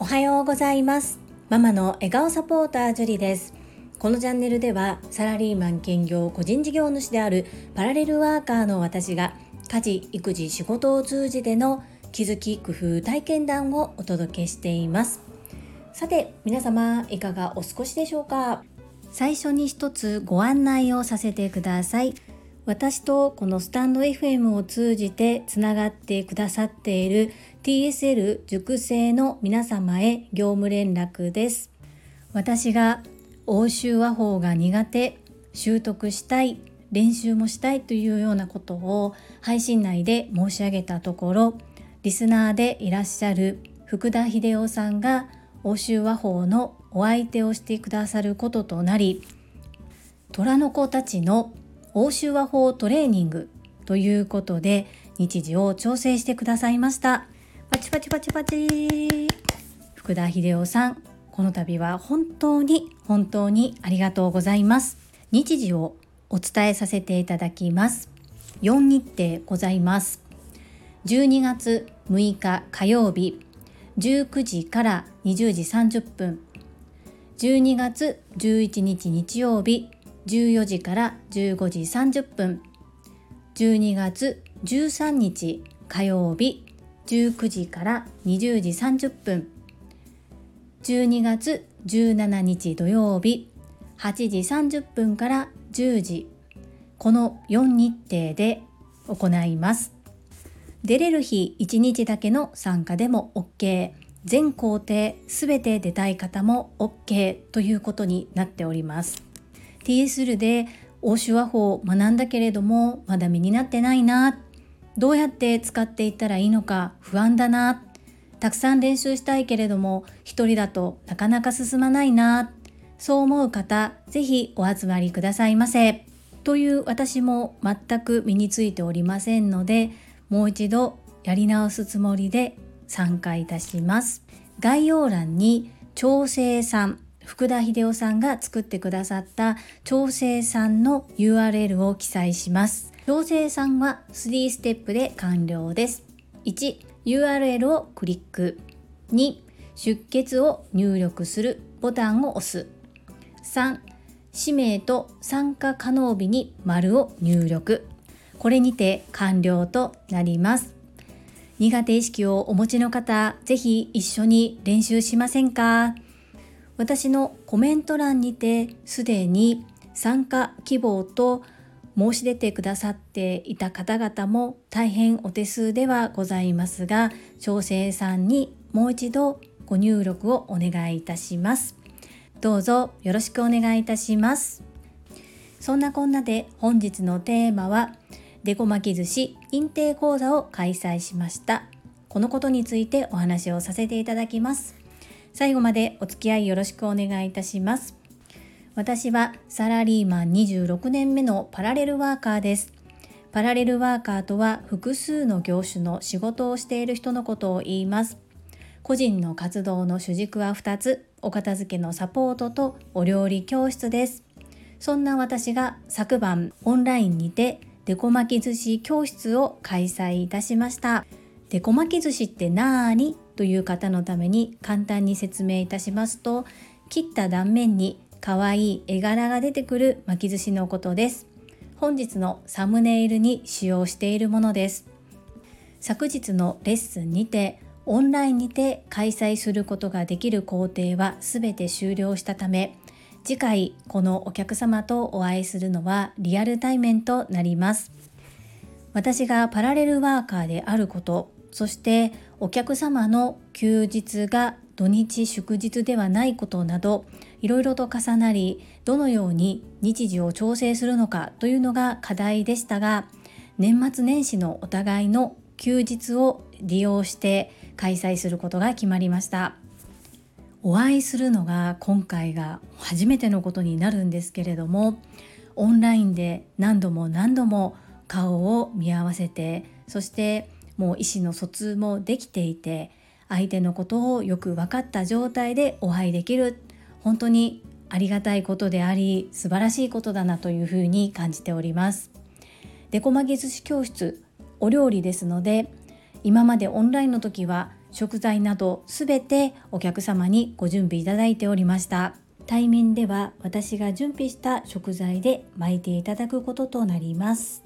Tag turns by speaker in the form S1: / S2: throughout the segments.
S1: おはようございます。ママの笑顔サポータージュリです。このチャンネルではサラリーマン兼業個人事業主であるパラレルワーカーの私が家事育児仕事を通じての気づき工夫体験談をお届けしています。さて皆様いかがお過ごしでしょうか？最初に一つご案内をさせてください。私とこのスタンド FM を通じてつながってくださっている TSL 塾生の皆様へ業務連絡です。私が欧州和法が苦手習得したい練習もしたいというようなことを配信内で申し上げたところリスナーでいらっしゃる福田秀夫さんが欧州和法のお相手をしてくださることとなり虎の子たちの欧州和法トレーニングということで日時を調整してくださいました。パチパチパチパチ。福田秀夫さんこの度は本当に本当にありがとうございます。日時をお伝えさせていただきます。4日程ございます。12月6日火曜日19時から20時30分。12月11日日曜日14時から15時30分。12月13日火曜日19時から20時30分。12月17日土曜日8時30分から10時。この4日程で行います。出れる日1日だけの参加でも OK 全工程すべて出たい方も OK ということになっております。TSL で欧州和法を学んだけれどもまだ身になってないな。どうやって使っていったらいいのか不安だな。たくさん練習したいけれども一人だとなかなか進まないな。そう思う方ぜひお集まりくださいませ。という私も全く身についておりませんのでもう一度やり直すつもりで参加いたします。概要欄に調整さん福田秀夫さんが作ってくださった調整さんの URL を記載します。調整さんは3ステップで完了です。1 URL をクリック。2出血を入力するボタンを押す。3氏名と参加可能日に丸を入力。これにて完了となります。苦手意識をお持ちの方ぜひ一緒に練習しませんか？私のコメント欄にてすでに参加希望と申し出てくださっていた方々も大変お手数ではございますが調整さんにもう一度ご入力をお願いいたします。どうぞよろしくお願いいたします。そんなこんなで本日のテーマはデコ巻き寿司認定講座を開催しました。このことについてお話をさせていただきます。最後までお付き合いよろしくお願いいたします。私はサラリーマン26年目のパラレルワーカーです。パラレルワーカーとは複数の業種の仕事をしている人のことを言います。個人の活動の主軸は2つお片付けのサポートとお料理教室です。そんな私が昨晩オンラインにてデコ巻き寿司教室を開催いたしました。デコ巻き寿司ってなーに？という方のために簡単に説明いたしますと、切った断面に可愛い絵柄が出てくる巻き寿司のことです。本日のサムネイルに使用しているものです。昨日のレッスンにてオンラインにて開催することができる工程は全て終了したため次回このお客様とお会いするのはリアル対面となります私がパラレルワーカーであることそしてお客様の休日が土日祝日ではないことなどいろいろと重なりどのように日時を調整するのかというのが課題でしたが年末年始のお互いの休日を利用して開催することが決まりました。お会いするのが今回が初めてのことになるんですけれどもオンラインで何度も何度も顔を見合わせてそしてもう意思の疎通もできていて相手のことをよく分かった状態でお会いできる。本当にありがたいことであり素晴らしいことだなというふうに感じております。デコマギ寿司教室お料理ですので今までオンラインの時は食材など全てお客様にご準備いただいておりました。対面では私が準備した食材で巻いていただくこととなります。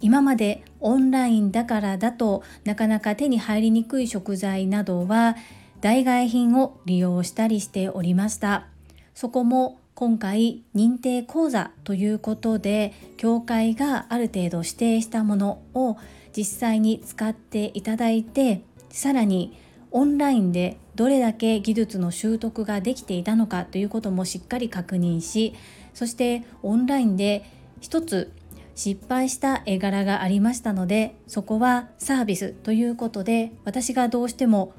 S1: 今までオンラインだからだとなかなか手に入りにくい食材などは代替品を利用したりしておりました。そこも今回認定講座ということで協会がある程度指定したものを実際に使っていただいてさらにオンラインでどれだけ技術の習得ができていたのかということもしっかり確認しそしてオンラインで一つ失敗した絵柄がありましたのでそこはサービスということで私がどうしても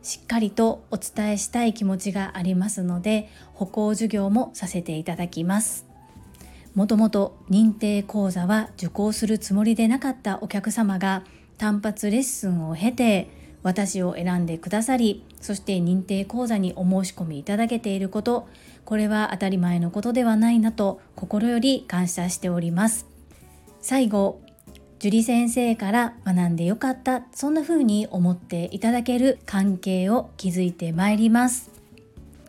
S1: しっかりとお伝えしたい気持ちがありますので歩行授業もさせていただきます。もともと認定講座は受講するつもりでなかったお客様が単発レッスンを経て私を選んでくださりそして認定講座にお申し込みいただけていることこれは当たり前のことではないなと心より感謝しております。最後樹里先生から学んでよかったそんな風に思っていただける関係を築いてまいります。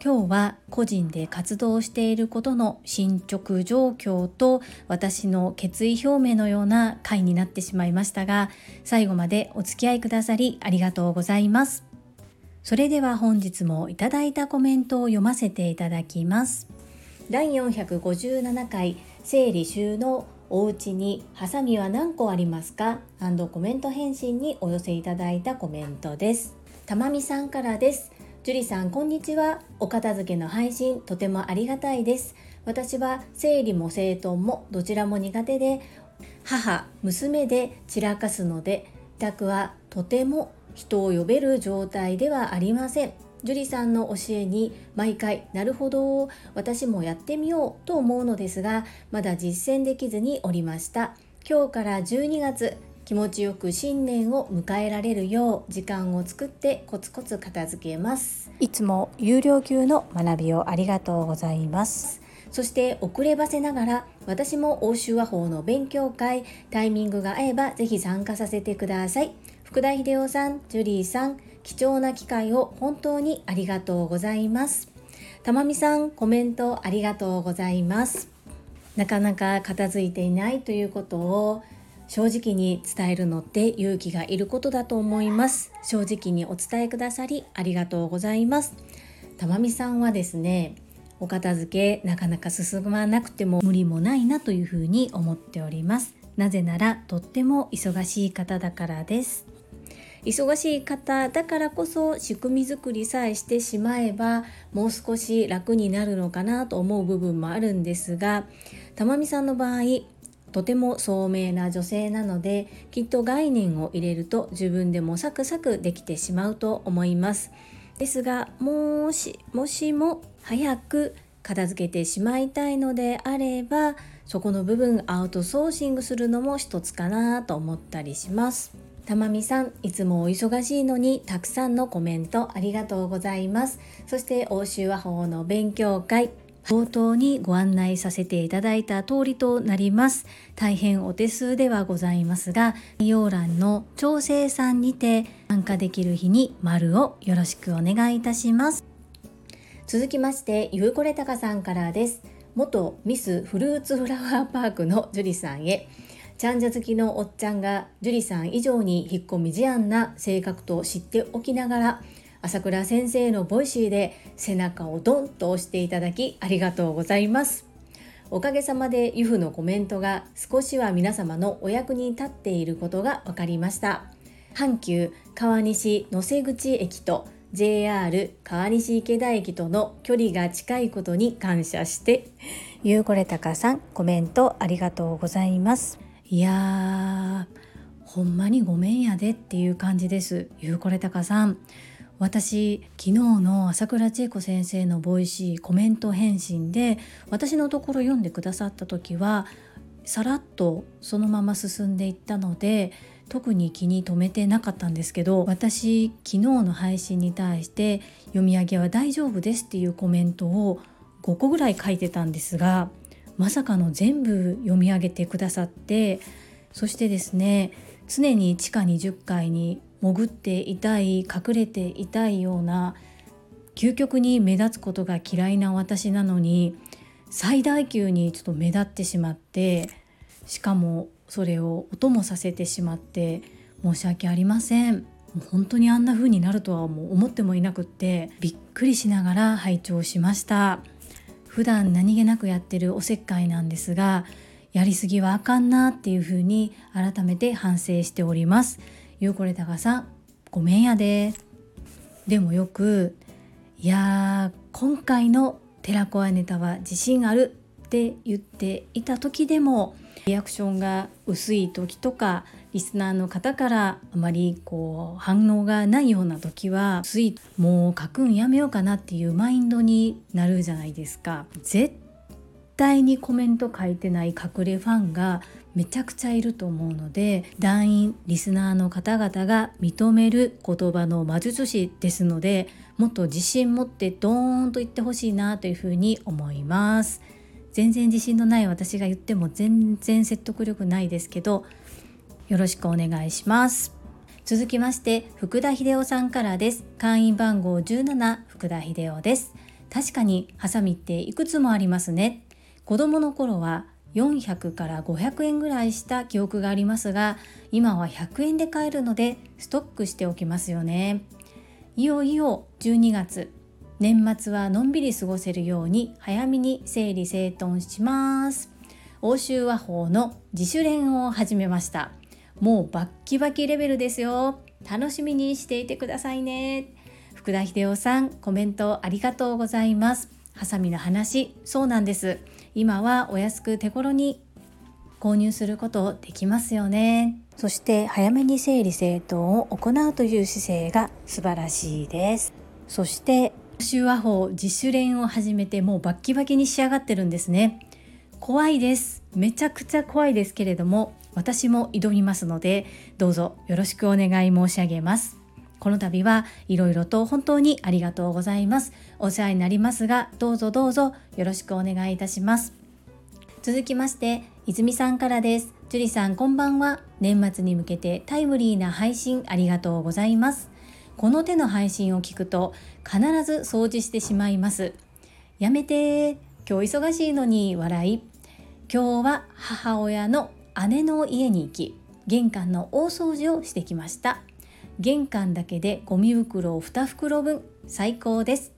S1: 今日は個人で活動していることの進捗状況と私の決意表明のような回になってしまいましたが最後までお付き合いくださりありがとうございます。それでは本日もいただいたコメントを読ませていただきます。第457回整理収納お家にハサミは何個ありますか？コメント返信にお寄せいただいたコメントです。たまみさんからです。樹里さんこんにちは。お片付けの配信とてもありがたいです。私は整理も整頓もどちらも苦手で母娘で散らかすので宅はとても人を呼べる状態ではありません。樹里さんの教えに毎回なるほど私もやってみようと思うのですがまだ実践できずにおりました。今日から12月気持ちよく新年を迎えられるよう時間を作ってコツコツ片付けます。いつも有料級の学びをありがとうございます。そして遅ればせながら私も欧州和法の勉強会タイミングが合えばぜひ参加させてください。福田秀夫さんジュリーさん貴重な機会を本当にありがとうございます。たまみさんコメントありがとうございます。なかなか片付いていないということを正直に伝えるのって勇気がいることだと思います。正直にお伝えくださりありがとうございます。たまみさんはですねお片付けなかなか進まなくても無理もないなというふうに思っております。なぜならとっても忙しい方だからです。忙しい方だからこそ仕組み作りさえしてしまえばもう少し楽になるのかなと思う部分もあるんですがたまみさんの場合とても聡明な女性なのできっと概念を入れると自分でもサクサクできてしまうと思います。ですがもしもしも早く片付けてしまいたいのであればそこの部分アウトソーシングするのも一つかなと思ったりします。たまみさんいつもお忙しいのにたくさんのコメントありがとうございますそして欧州和法の勉強会冒頭にご案内させていただいた通りとなります。大変お手数ではございますが、概要欄の調整さんにて参加できる日に丸をよろしくお願いいたします。続きまして、ゆうこれたかさんからです。元ミスフルーツフラワーパークの樹里さんへ。ちゃんじゃ好きのおっちゃんが樹里さん以上に引っ込み思案な性格と知っておきながら朝倉先生の Voicy で背中をドンと押していただきありがとうございます。おかげさまでユフのコメントが少しは皆様のお役に立っていることが分かりました。阪急川西能勢口駅と JR 川西池田駅との距離が近いことに感謝してゆうこれたかさんコメントありがとうございます。いやーほんまにごめんやでっていう感じです。ゆうこれたかさん。私昨日の朝倉千恵子先生のボイシーコメント返信で私のところ読んでくださった時はさらっとそのまま進んでいったので特に気に留めてなかったんですけど私昨日の配信に対して読み上げは大丈夫ですっていうコメントを5個ぐらい書いてたんですがまさかの全部読み上げてくださってそしてですね常に地下20階に潜っていたい隠れていたいような究極に目立つことが嫌いな私なのに最大級にちょっと目立ってしまってしかもそれを音もさせてしまって申し訳ありません。もう本当にあんな風になるとはもう思ってもいなくってびっくりしながら拝聴しました。普段何気なくやってるおせっかいなんですがやりすぎはあかんなっていう風に改めて反省しております。ゆうこれたかさんごめんやで。でもよくいや今回の寺子屋ネタは自信あるって言っていた時でもリアクションが薄い時とかリスナーの方からあまりこう反応がないような時はついもう書くんやめようかなっていうマインドになるじゃないですか。絶対にコメント書いてない隠れファンがめちゃくちゃいると思うので団員リスナーの方々が認める言葉の魔術師ですのでもっと自信持ってドーンと言ってほしいなというふうに思います。全然自信のない私が言っても全然説得力ないですけどよろしくお願いします。続きまして福田秀夫さんからです。会員番号17福田秀夫です。確かにハサミっていくつもありますね。子供の頃は400から500円ぐらいした記憶がありますが今は100円で買えるのでストックしておきますよね。いよいよ12月年末はのんびり過ごせるように早めに整理整頓します。欧州和法の自主練を始めました。もうバッキバキレベルですよ。楽しみにしていてくださいね。福田秀夫さんコメントありがとうございます。ハサミの話そうなんです。今はお安く手頃に購入することできますよね。そして早めに整理整頓を行うという姿勢が素晴らしいです。そして手話法自主練を始めてもうバッキバキに仕上がってるんですね。怖いです。めちゃくちゃ怖いですけれども私も挑みますのでどうぞよろしくお願い申し上げます。この度はいろいろと本当にありがとうございます。お世話になりますがどうぞどうぞよろしくお願いいたします。続きまして泉さんからです。樹里さんこんばんは。年末に向けてタイムリーな配信ありがとうございます。この手の配信を聞くと必ず掃除してしまいます。やめて今日忙しいのに笑い。今日は母親の姉の家に行き、玄関の大掃除をしてきました。玄関だけでゴミ袋を2袋分、最高です。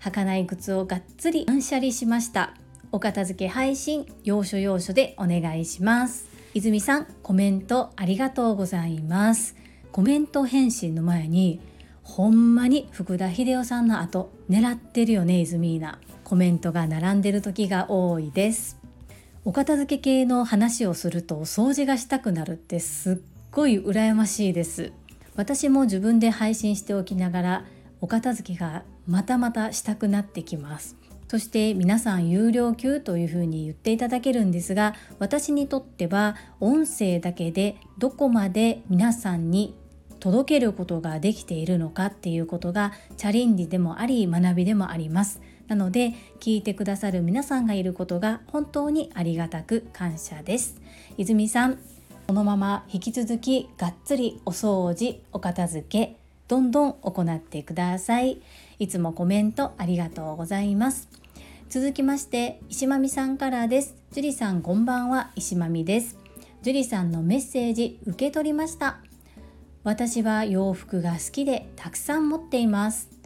S1: 履かない靴をがっつり断捨離しました。お片付け配信、要所要所でお願いします。泉さん、コメントありがとうございます。コメント返信の前にほんまに福田秀夫さんの後狙ってるよねイズミーナコメントが並んでる時が多いですお片付け系の話をすると掃除がしたくなるってすっごい羨ましいです。私も自分で配信しておきながらお片付けがまたまたしたくなってきます。そして皆さん有料級というふうに言っていただけるんですが私にとっては音声だけでどこまで皆さんに届けることができているのかっていうことがチャレンジでもあり学びでもあります。なので聞いてくださる皆さんがいることが本当にありがたく感謝です。泉さんこのまま引き続きがっつりお掃除お片付けどんどん行ってください。いつもコメントありがとうございます。続きまして石まみさんからです。樹里さんこんばんは。石まみです。樹里さんのメッセージ受け取りました。私は洋服が好きでたくさん持っています。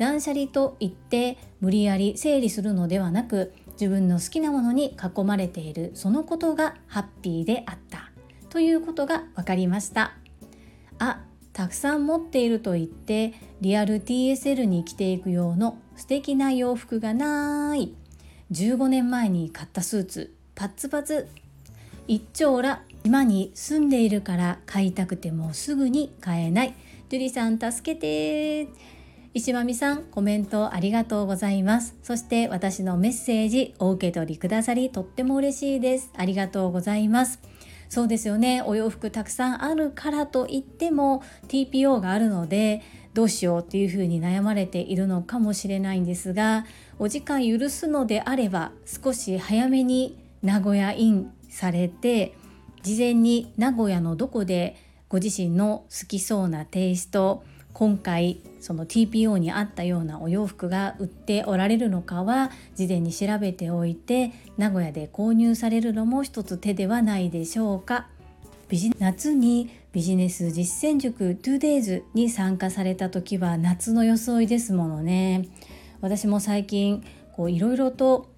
S1: 断捨離と言って無理やり整理するのではなく自分の好きなものに囲まれているそのことがハッピーであったということが分かりました。あたくさん持っていると言ってリアル TSL に着ていく用の素敵な洋服がない。15年前に買ったスーツパッツパツ。一丁羅今に住んでいるから買いたくてもすぐに買えない。樹里さん助けて。石間美さんコメントありがとうございます。そして私のメッセージお受け取りくださりとっても嬉しいです。ありがとうございます。そうですよね。お洋服たくさんあるからといっても TPO があるのでどうしようっていうふうに悩まれているのかもしれないんですがお時間許すのであれば少し早めに名古屋インされて事前に名古屋のどこでご自身の好きそうなテイスト今回その TPO に合ったようなお洋服が売っておられるのかは事前に調べておいて名古屋で購入されるのも一つ手ではないでしょうか。夏にビジネス実践塾 2days に参加された時は夏の装いですものね。私も最近いろいろと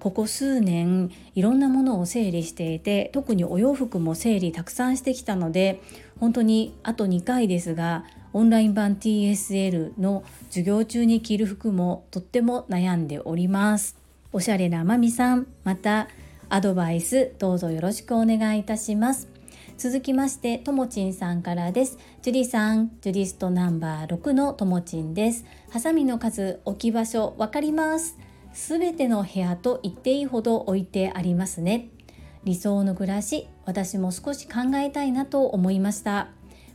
S1: ここ数年いろんなものを整理していて特にお洋服も整理たくさんしてきたので本当にあと2回ですがオンライン版 TSL の授業中に着る服もとっても悩んでおります。おしゃれなまみさんまたアドバイスどうぞよろしくお願いいたします。続きましてともちんさんからです。ジュリさんジュリストナンバー6のともちんです。ハサミの数置き場所わかります。すべての部屋と言っていいほど置いてありますね。理想の暮らし私も少し考えたいなと思いました。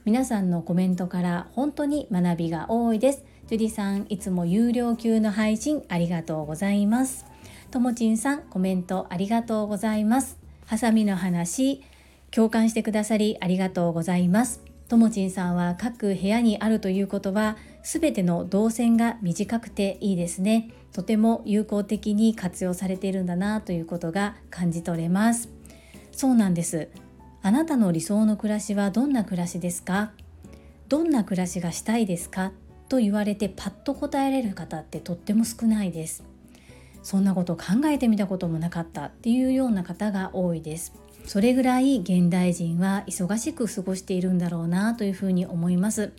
S1: 皆さんのコメントから本当に学びが多いです。ジュリさんいつも有料級の配信ありがとうございます。ともちんさんコメントありがとうございます。ハサミの話共感してくださりありがとうございます。ともちんさんは各部屋にあるということはすべての動線が短くていいですね。とても有効的に活用されているんだなということが感じ取れます。そうなんです。あなたの理想の暮らしはどんな暮らしですか？どんな暮らしがしたいですか？と言われてパッと答えられる方ってとっても少ないです。そんなこと考えてみたこともなかったっていうような方が多いです。それぐらい現代人は忙しく過ごしているんだろうなというふうに思います。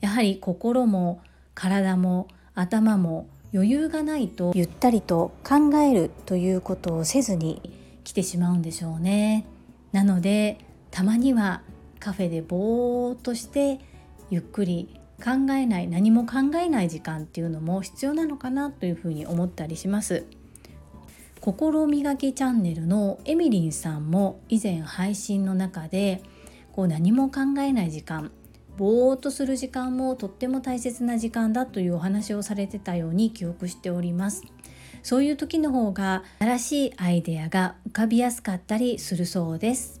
S1: やはり心も体も頭も余裕がないとゆったりと考えるということをせずに来てしまうんでしょうね。なのでたまにはカフェでぼーっとしてゆっくり考えない何も考えない時間っていうのも必要なのかなというふうに思ったりします。心磨きチャンネルのエミリンさんも以前配信の中でこう何も考えない時間ぼーっとする時間もとっても大切な時間だというお話をされてたように記憶しております。そういう時の方が新しいアイデアが浮かびやすかったりするそうです。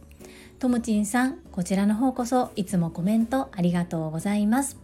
S1: ともちんさんこちらの方こそいつもコメントありがとうございます。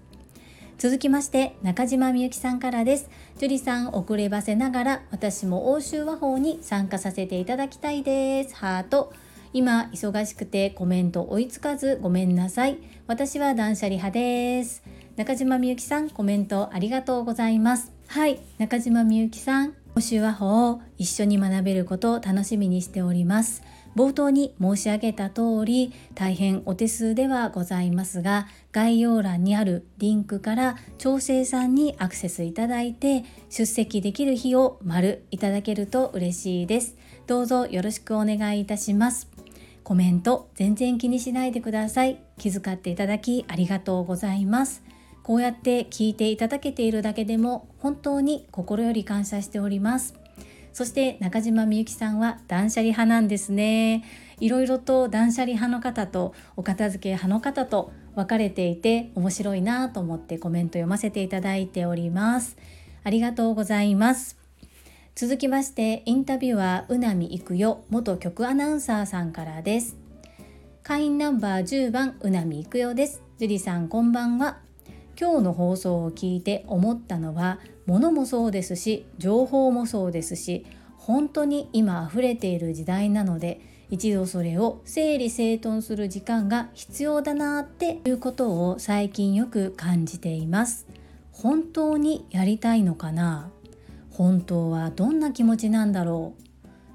S1: 続きまして中島みゆきさんからです。樹里さん遅ればせながら私も欧州和法に参加させていただきたいです。ハート。今忙しくてコメント追いつかずごめんなさい。私は断捨離派です。中島みゆきさんコメントありがとうございます。はい中島みゆきさん。欧州和法を一緒に学べることを楽しみにしております。冒頭に申し上げた通り大変お手数ではございますが概要欄にあるリンクから調整さんにアクセスいただいて出席できる日を丸いただけると嬉しいです。どうぞよろしくお願いいたします。コメント全然気にしないでください。気遣っていただきありがとうございます。こうやって聞いていただけているだけでも本当に心より感謝しております。そして中島みゆきさんは断捨離派なんですね。いろいろと断捨離派の方とお片付け派の方と分かれていて面白いなと思ってコメント読ませていただいております。ありがとうございます。続きましてインタビュアーうなみいくよ元局アナウンサーさんからです。会員ナンバー10番うなみいくよです。樹里さんこんばんは。今日の放送を聞いて思ったのは物もそうですし情報もそうですし本当に今溢れている時代なので一度それを整理整頓する時間が必要だなっていうことを最近よく感じています。本当にやりたいのかな？本当はどんな気持ちなんだろう？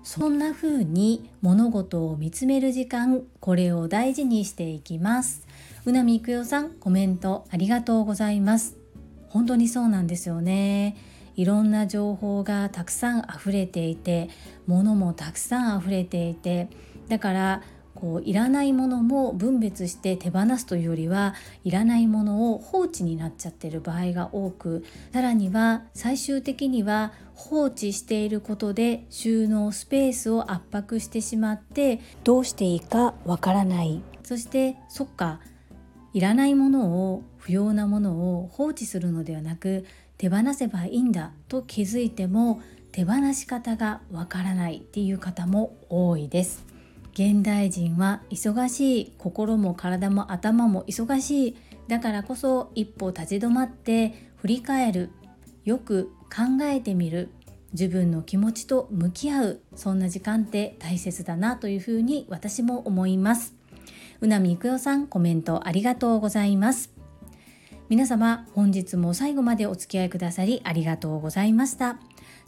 S1: そんな風に物事を見つめる時間これを大事にしていきます。うなみいくよさんコメントありがとうございます。本当にそうなんですよね。いろんな情報がたくさん溢れていて物もたくさん溢れていてだからこういらないものも分別して手放すというよりはいらないものを放置になっちゃってる場合が多くさらには最終的には放置していることで収納スペースを圧迫してしまってどうしていいかわからない。そしてそっかいらないものを不要なものを放置するのではなく手放せばいいんだと気づいても手放し方がわからないっていう方も多いです。現代人は忙しい心も体も頭も忙しい。だからこそ一歩立ち止まって振り返る。よく考えてみる。自分の気持ちと向き合う。そんな時間って大切だなというふうに私も思います。うなみいくよさんコメントありがとうございます。皆様本日も最後までお付き合いくださりありがとうございました。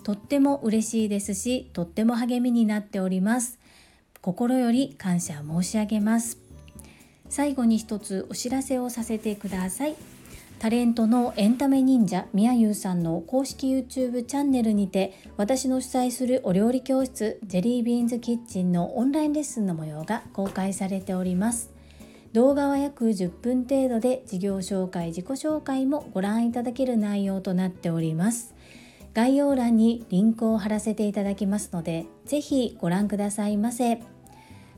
S1: とっても嬉しいですしとっても励みになっております。心より感謝申し上げます。最後に一つお知らせをさせてください。タレントのエンタメ忍者みやゆうさんの公式 YouTube チャンネルにて私の主催するお料理教室ジェリービーンズキッチンのオンラインレッスンの模様が公開されております。動画は約10分程度で事業紹介自己紹介もご覧いただける内容となっております。概要欄にリンクを貼らせていただきますのでぜひご覧くださいませ。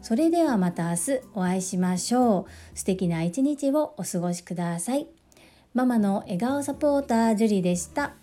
S1: それではまた明日お会いしましょう。素敵な一日をお過ごしください。ママの笑顔サポータージュリでした。